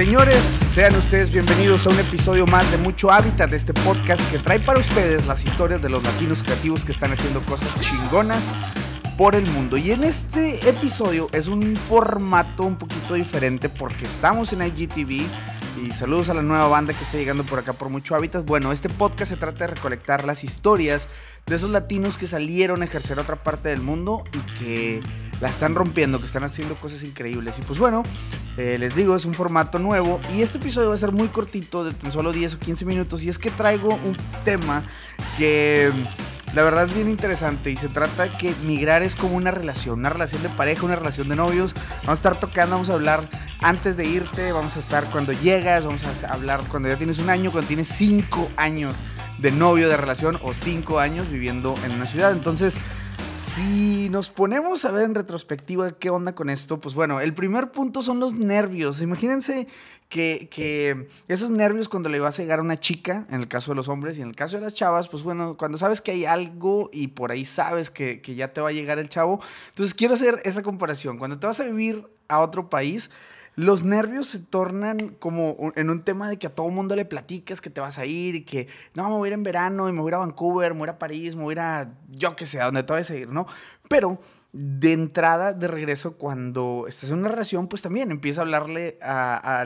Señores, sean ustedes bienvenidos a un episodio más de Mucho Hábitat de este podcast que trae para ustedes las historias de los latinos creativos que están haciendo cosas chingonas por el mundo. Y en este episodio es un formato un poquito diferente porque estamos en IGTV y saludos a la nueva banda que está llegando por acá por Mucho Hábitat. Bueno, este podcast se trata de recolectar las historias de esos latinos que salieron a ejercer otra parte del mundo y que la están rompiendo, que están haciendo cosas increíbles. Y pues bueno, eh, les digo, es un formato nuevo y este episodio va a ser muy cortito, de tan solo 10 o 15 minutos. Y es que traigo un tema que la verdad es bien interesante y se trata que migrar es como una relación, una relación de pareja, una relación de novios. Vamos a estar tocando, vamos a hablar antes de irte, vamos a estar cuando llegas, vamos a hablar cuando ya tienes un año, cuando tienes cinco años de novio, de relación o cinco años viviendo en una ciudad. Entonces, si nos ponemos a ver en retrospectiva qué onda con esto, pues bueno, el primer punto son los nervios. Imagínense que, esos nervios cuando le vas a llegar a una chica, en el caso de los hombres y en el caso de las chavas, pues bueno, cuando sabes que hay algo y por ahí sabes que, que ya te va a llegar el chavo. Entonces quiero hacer esa comparación. Cuando te vas a vivir a otro país, los nervios se tornan como en un tema de que a todo mundo le platicas que te vas a ir y que no, me voy a ir en verano y me voy a ir a Vancouver, me voy a a París, me voy a ir a yo que sé, a donde te vayas a ir, ¿no? Pero de entrada, de regreso, cuando estás en una relación, pues también empieza a hablarle a,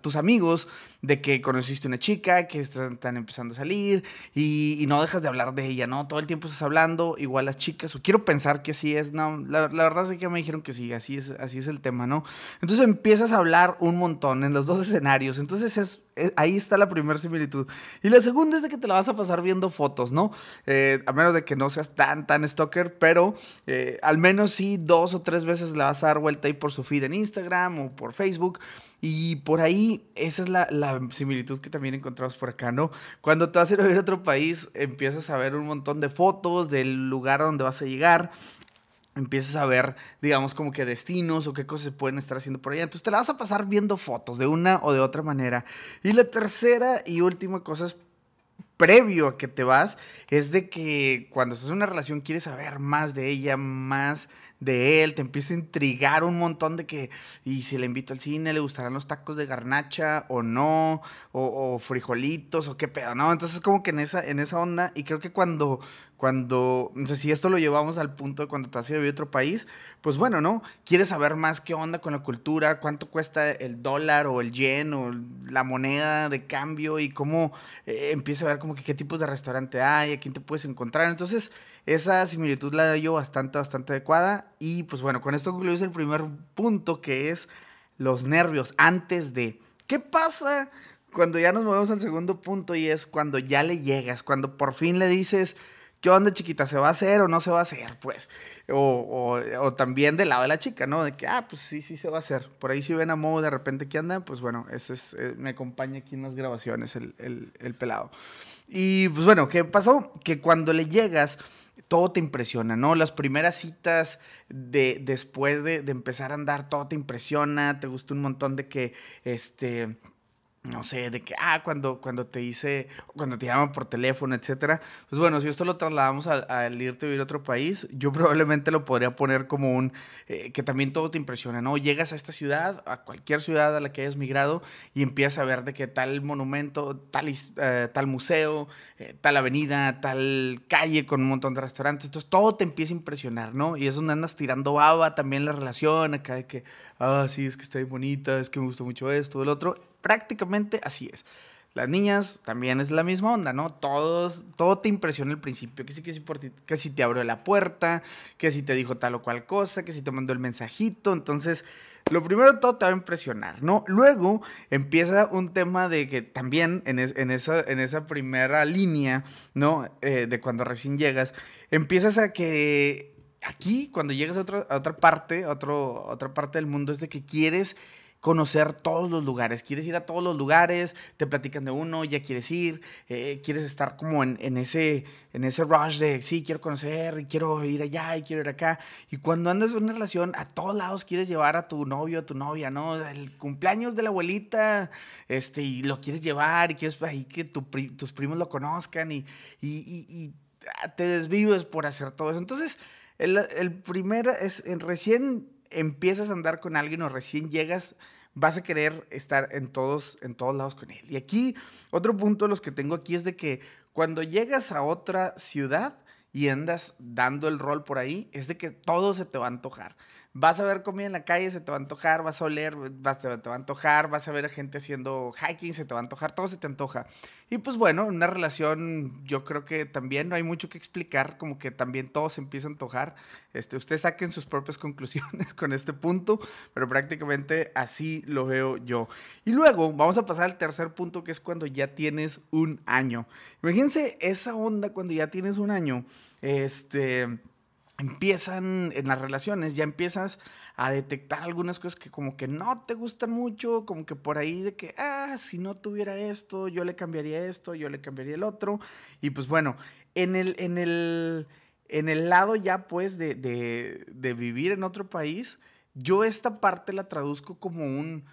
tus amigos de que conociste una chica, que están, empezando a salir y, no dejas de hablar de ella, ¿no? Todo el tiempo estás hablando, igual las chicas, o quiero pensar que así es, no, la, verdad es que me dijeron que sí, así es, así es el tema, ¿no? Entonces empiezas a hablar un montón en los dos escenarios, entonces es, ahí está la primera similitud. Y la segunda es de que te la vas a pasar viendo fotos, ¿no? Eh, a menos de que no seas tan, tan stalker, pero eh, al menos sí dos o tres veces la vas a dar vuelta ahí por su feed en Instagram o por Facebook. Y por ahí, esa es la, la, similitud que también encontramos por acá, ¿no? Cuando te vas a ir a ver a otro país, empiezas a ver un montón de fotos del lugar a donde vas a llegar. Empiezas a ver, digamos, como que destinos o qué cosas pueden estar haciendo por allá. Entonces te la vas a pasar viendo fotos de una o de otra manera. Y la tercera y última cosa es previo a que te vas, es de que cuando estás en una relación quieres saber más de ella, más de él, te empieza a intrigar un montón de que, y si le invito al cine, le gustarán los tacos de garnacha o no, o, frijolitos o qué pedo, ¿no? Entonces como que en esa, en esa onda, y creo que cuando, cuando, no sé si esto lo llevamos al punto de cuando te vas a a otro país, pues bueno, ¿no? Quieres saber más qué onda con la cultura, cuánto cuesta el dólar o el yen o la moneda de cambio y cómo eh, empieza a ver como que qué tipos de restaurante hay, a quién te puedes encontrar. Entonces, esa similitud la doy yo bastante, bastante adecuada. Y pues bueno, con esto concluimos el primer punto que es los nervios antes de. ¿Qué pasa cuando ya nos movemos al segundo punto y es cuando ya le llegas, cuando por fin le dices, ¿qué onda chiquita? ¿Se va a hacer o no se va a hacer? Pues, o, o, también del lado de la chica, ¿no? De que, ah, pues sí, sí se va a hacer. Por ahí si ven a Mo de repente que anda, pues bueno, ese es, eh, me acompaña aquí en las grabaciones el, el, el pelado. Y pues bueno, ¿qué pasó? Que cuando le llegas todo te impresiona, ¿no? Las primeras citas de, después de, de empezar a andar, todo te impresiona, te gusta un montón de que, este, no sé, de que, ah, cuando, cuando te dice, cuando te llaman por teléfono, etcétera. Pues bueno, si esto lo trasladamos al, irte a vivir a otro país, yo probablemente lo podría poner como un, eh, que también todo te impresiona, ¿no? Llegas a esta ciudad, a cualquier ciudad a la que hayas migrado, y empiezas a ver de que tal monumento, tal, eh, tal museo, eh, tal avenida, tal calle con un montón de restaurantes, entonces todo te empieza a impresionar, ¿no? Y es donde andas tirando baba, también la relación, acá de que, ah, sí, es que está bien bonita, es que me gusta mucho esto, el otro prácticamente así es. Las niñas también es la misma onda, ¿no? Todos, todo te impresiona al principio, que sí, que por ti, que si te abrió la puerta, que si te dijo tal o cual cosa, que si te mandó el mensajito, entonces lo primero todo te va a impresionar, ¿no? Luego empieza un tema de que también en, en, esa, en esa primera línea, ¿no? Eh, de cuando recién llegas, empiezas a que aquí, cuando llegas a, otra, a otra parte, otro, a otra parte del mundo, es de que quieres conocer todos los lugares, quieres ir a todos los lugares, te platican de uno, ya quieres ir, eh, quieres estar como en, ese, en ese rush de, sí, quiero conocer, quiero ir allá y quiero ir acá. Y cuando andas en una relación, a todos lados quieres llevar a tu novio, a tu novia, ¿no? El cumpleaños de la abuelita, este, y lo quieres llevar y quieres ahí que tus primos lo conozcan y, y, te desvives por hacer todo eso. Entonces, el, el primer es, en recién empiezas a andar con alguien o recién llegas, vas a querer estar en todos, en todos lados con él. Y aquí, otro punto de los que tengo aquí es de que cuando llegas a otra ciudad y andas dando el rol por ahí, es de que todo se te va a antojar vas a ver comida en la calle, se te va a antojar, vas a oler, vas, te, te va a antojar, vas a ver a gente haciendo hiking, se te va a antojar, todo se te antoja. Y pues bueno, en una relación yo creo que también no hay mucho que explicar, como que también todo se empieza a antojar. Este, ustedes saquen sus propias conclusiones con este punto, pero prácticamente así lo veo yo. Y luego vamos a pasar al tercer punto, que es cuando ya tienes un año. Imagínense esa onda cuando ya tienes un año. Este empiezan en las relaciones, ya empiezas a detectar algunas cosas que como que no te gustan mucho, como que por ahí de que, ah, si no tuviera esto, yo le cambiaría esto, yo le cambiaría el otro. Y pues bueno, en el, en el, en el lado ya pues de, de, de vivir en otro país, yo esta parte la traduzco como un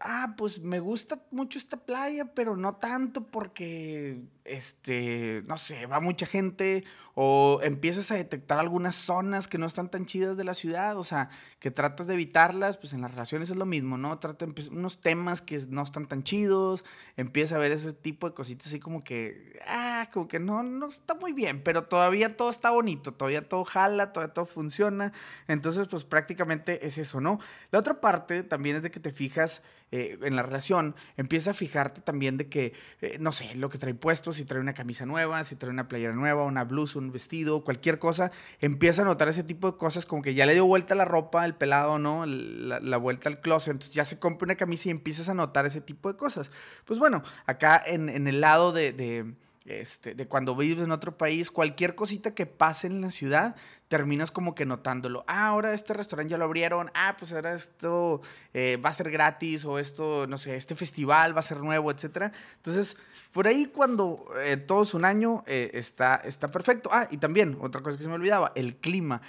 ah, pues me gusta mucho esta playa, pero no tanto porque, este, no sé, va mucha gente o empiezas a detectar algunas zonas que no están tan chidas de la ciudad, o sea, que tratas de evitarlas, pues en las relaciones es lo mismo, ¿no? Trata unos temas que no están tan chidos, empieza a ver ese tipo de cositas así como que, ah, como que no, no está muy bien, pero todavía todo está bonito, todavía todo jala, todavía todo funciona, entonces pues prácticamente es eso, ¿no? La otra parte también es de que te fijas eh, en la relación, empieza a fijarte también de que, eh, no sé, lo que trae puesto, si trae una camisa nueva, si trae una playera nueva, una blusa, un vestido, cualquier cosa, empieza a notar ese tipo de cosas como que ya le dio vuelta la ropa, el pelado, ¿no? La, vuelta al closet, entonces ya se compra una camisa y empiezas a notar ese tipo de cosas. Pues bueno, acá en, el lado de este, de cuando vives en otro país, cualquier cosita que pase en la ciudad, terminas como que notándolo. Ah, ahora este restaurante ya lo abrieron. Ah, pues ahora esto eh, va a ser gratis o esto, no sé, este festival va a ser nuevo, etc. Entonces, por ahí cuando eh, todo es un año, eh, está, está perfecto. Ah, y también, otra cosa que se me olvidaba, el clima.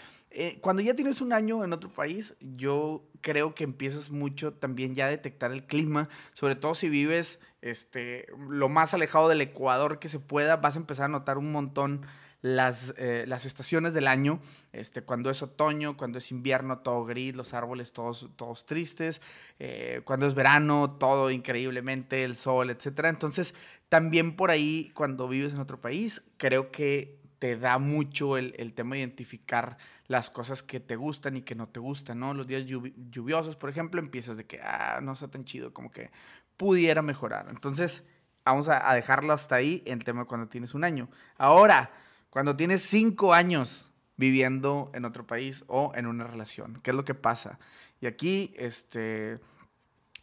Cuando ya tienes un año en otro país, yo creo que empiezas mucho también ya a detectar el clima, sobre todo si vives este, lo más alejado del Ecuador que se pueda, vas a empezar a notar un montón las, eh, las estaciones del año, este, cuando es otoño, cuando es invierno, todo gris, los árboles todos, todos tristes, eh, cuando es verano, todo increíblemente, el sol, etc. Entonces, también por ahí, cuando vives en otro país, creo que te da mucho el, el tema de identificar las cosas que te gustan y que no te gustan, ¿no? Los días lluviosos, por ejemplo, empiezas de que, ah, no está tan chido, como que pudiera mejorar. Entonces, vamos a, dejarlo hasta ahí el tema cuando tienes un año. Ahora, cuando tienes cinco años viviendo en otro país o en una relación, ¿qué es lo que pasa? Y aquí, este,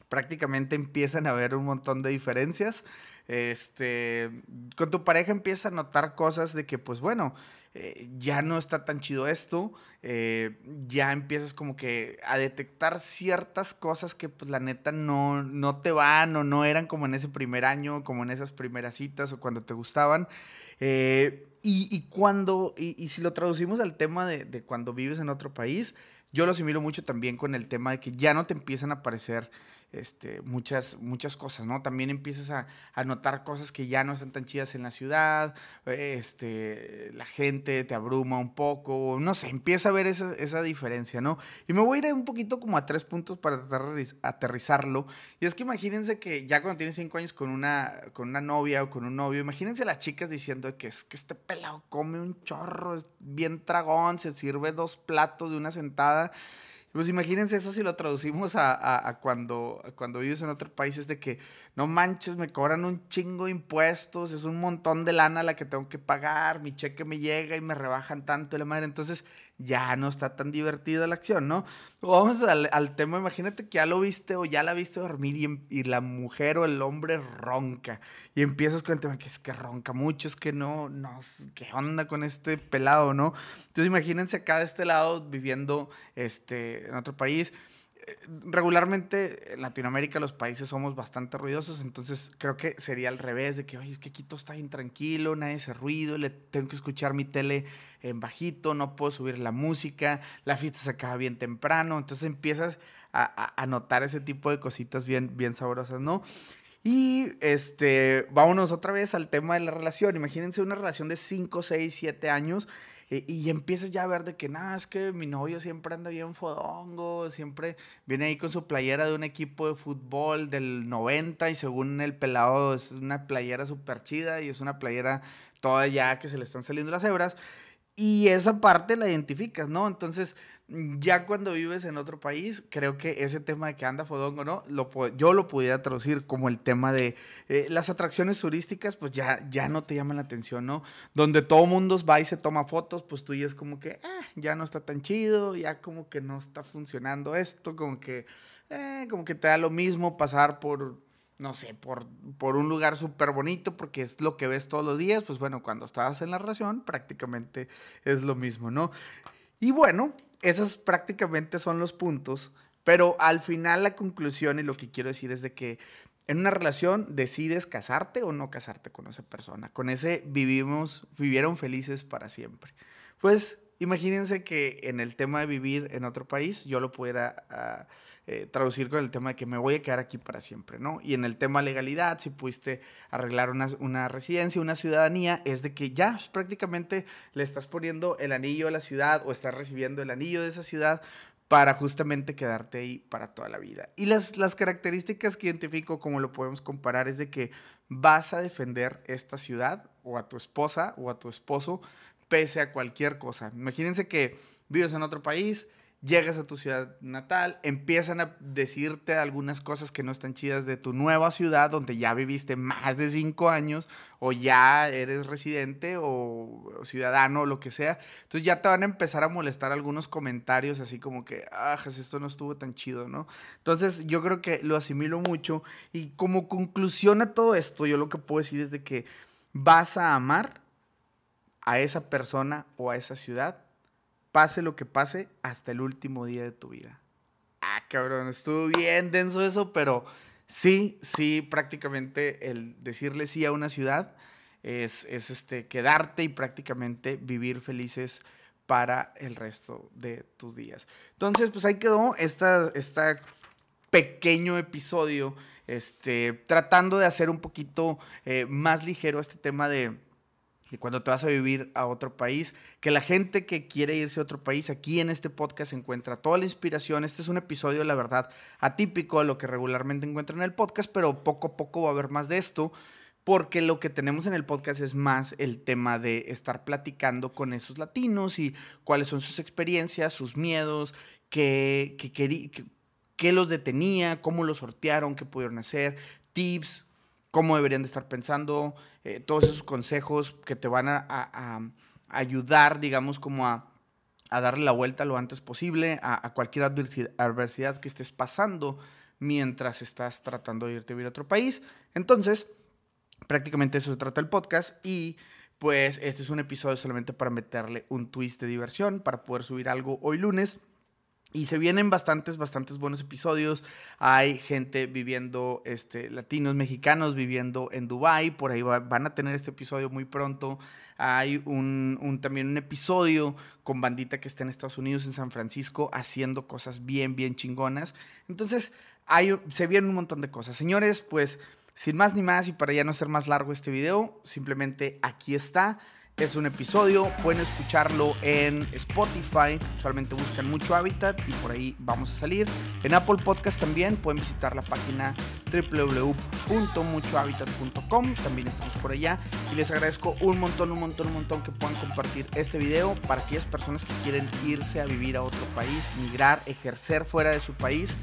prácticamente empiezan a haber un montón de diferencias. Este, con tu pareja empieza a notar cosas de que, pues bueno, eh, ya no está tan chido esto, eh, ya empiezas como que a detectar ciertas cosas que pues la neta no, no te van o no eran como en ese primer año, como en esas primeras citas o cuando te gustaban. Eh, y, cuando, y, si lo traducimos al tema de, de cuando vives en otro país, yo lo asimilo mucho también con el tema de que ya no te empiezan a aparecer este, muchas, muchas cosas, ¿no? También empiezas a, notar cosas que ya no están tan chidas en la ciudad, este, la gente te abruma un poco, no sé, empieza a ver esa, esa diferencia, ¿no? Y me voy a ir un poquito como a tres puntos para aterrizarlo. Y es que imagínense que ya cuando tienes cinco años con una, con una novia o con un novio, imagínense las chicas diciendo que es que este pelado come un chorro, es bien tragón, se sirve dos platos de una sentada. Pues imagínense eso si lo traducimos a, cuando, cuando vives en otro país, es de que no manches, me cobran un chingo de impuestos, es un montón de lana la que tengo que pagar, mi cheque me llega y me rebajan tanto la madre. Entonces, ya no está tan divertida la acción, ¿no? Vamos al, tema, imagínate que ya lo viste o ya la viste dormir y, em, la mujer o el hombre ronca. Y empiezas con el tema que es que ronca mucho, es que no, no, ¿qué onda con este pelado, no? Entonces imagínense acá de este lado viviendo este, en otro país regularmente en Latinoamérica los países somos bastante ruidosos, entonces creo que sería al revés, de que, oye, es que Quito está bien tranquilo, nadie hace ruido, le tengo que escuchar mi tele en bajito, no puedo subir la música, la fiesta se acaba bien temprano, entonces empiezas a, a, notar ese tipo de cositas bien, bien sabrosas, ¿no? Y este, vámonos otra vez al tema de la relación. Imagínense una relación de 5, 6, 7 años y empiezas ya a ver de que, nada, es que mi novio siempre anda bien fodongo, siempre viene ahí con su playera de un equipo de fútbol del 90 y según el pelado es una playera súper chida y es una playera toda ya que se le están saliendo las hebras. Y esa parte la identificas, ¿no? Entonces, ya cuando vives en otro país, creo que ese tema de que anda fodongo, ¿no? Lo, yo lo pudiera traducir como el tema de eh, las atracciones turísticas, pues ya, ya no te llaman la atención, ¿no? Donde todo mundo va y se toma fotos, pues tú ya es como que, ah, ya no está tan chido, ya como que no está funcionando esto, como que, eh, como que te da lo mismo pasar por no sé, por, por un lugar súper bonito, porque es lo que ves todos los días, pues bueno, cuando estabas en la relación prácticamente es lo mismo, ¿no? Y bueno, esos prácticamente son los puntos, pero al final la conclusión y lo que quiero decir es de que en una relación decides casarte o no casarte con esa persona. Con ese vivimos, vivieron felices para siempre. Pues imagínense que en el tema de vivir en otro país, yo lo pudiera... Ah, eh, traducir con el tema de que me voy a quedar aquí para siempre, ¿no? Y en el tema legalidad, si pudiste arreglar una, residencia, una ciudadanía, es de que ya pues, prácticamente le estás poniendo el anillo a la ciudad o estás recibiendo el anillo de esa ciudad para justamente quedarte ahí para toda la vida. Y las, las características que identifico, como lo podemos comparar, es de que vas a defender esta ciudad o a tu esposa o a tu esposo pese a cualquier cosa. Imagínense que vives en otro país, llegas a tu ciudad natal, empiezan a decirte algunas cosas que no están chidas de tu nueva ciudad, donde ya viviste más de cinco años, o ya eres residente o, ciudadano o lo que sea. Entonces ya te van a empezar a molestar algunos comentarios así como que, ah, esto no estuvo tan chido, ¿no? Entonces yo creo que lo asimilo mucho y como conclusión a todo esto, yo lo que puedo decir es de que vas a amar a esa persona o a esa ciudad pase lo que pase, hasta el último día de tu vida. Ah, cabrón, estuvo bien denso eso, pero sí, sí, prácticamente el decirle sí a una ciudad es, este, quedarte y prácticamente vivir felices para el resto de tus días. Entonces, pues ahí quedó esta, esta pequeño episodio, este, tratando de hacer un poquito eh, más ligero este tema de cuando te vas a vivir a otro país, que la gente que quiere irse a otro país, aquí en este podcast encuentra toda la inspiración. Este es un episodio, la verdad, atípico a lo que regularmente encuentran en el podcast, pero poco a poco va a haber más de esto, porque lo que tenemos en el podcast es más el tema de estar platicando con esos latinos y cuáles son sus experiencias, sus miedos, qué, qué los detenía, cómo los sortearon, qué pudieron hacer, tips, cómo deberían de estar pensando, eh, todos esos consejos que te van a, ayudar, digamos, como a, darle la vuelta lo antes posible a, cualquier adversidad, que estés pasando mientras estás tratando de irte a vivir a otro país. Entonces, prácticamente eso se trata el podcast y pues este es un episodio solamente para meterle un twist de diversión, para poder subir algo hoy lunes. Y se vienen bastantes, bastantes buenos episodios. Hay gente viviendo, este, latinos, mexicanos viviendo en Dubai. Por ahí van a tener este episodio muy pronto. Hay un, también un episodio con bandita que está en Estados Unidos, en San Francisco, haciendo cosas bien, bien chingonas. Entonces, hay, se vienen un montón de cosas. Señores, pues, sin más ni más y para ya no ser más largo este video, simplemente aquí está es un episodio. Pueden escucharlo en Spotify. Solamente buscan Mucho Hábitat y por ahí vamos a salir. En Apple Podcast también pueden visitar la página www.muchohabitat.com. También estamos por allá. Y les agradezco un montón, un montón, un montón que puedan compartir este video para aquellas personas que quieren irse a vivir a otro país, migrar, ejercer fuera de su país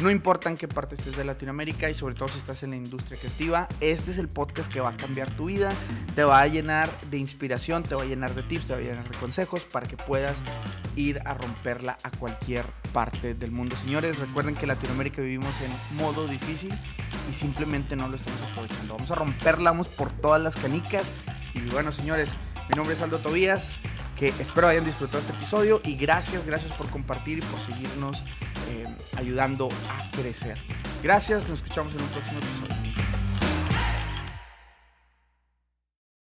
no importa en qué parte estés de Latinoamérica y sobre todo si estás en la industria creativa, este es el podcast que va a cambiar tu vida, te va a llenar de inspiración, te va a llenar de tips, te va a llenar de consejos para que puedas ir a romperla a cualquier parte del mundo. Señores, recuerden que en Latinoamérica vivimos en modo difícil y simplemente no lo estamos aprovechando. Vamos a romperla, vamos por todas las canicas. Y bueno, señores, mi nombre es Aldo Tobías que espero hayan disfrutado este episodio y gracias, gracias por compartir y por seguirnos eh, ayudando a crecer. Gracias, nos escuchamos en un próximo episodio.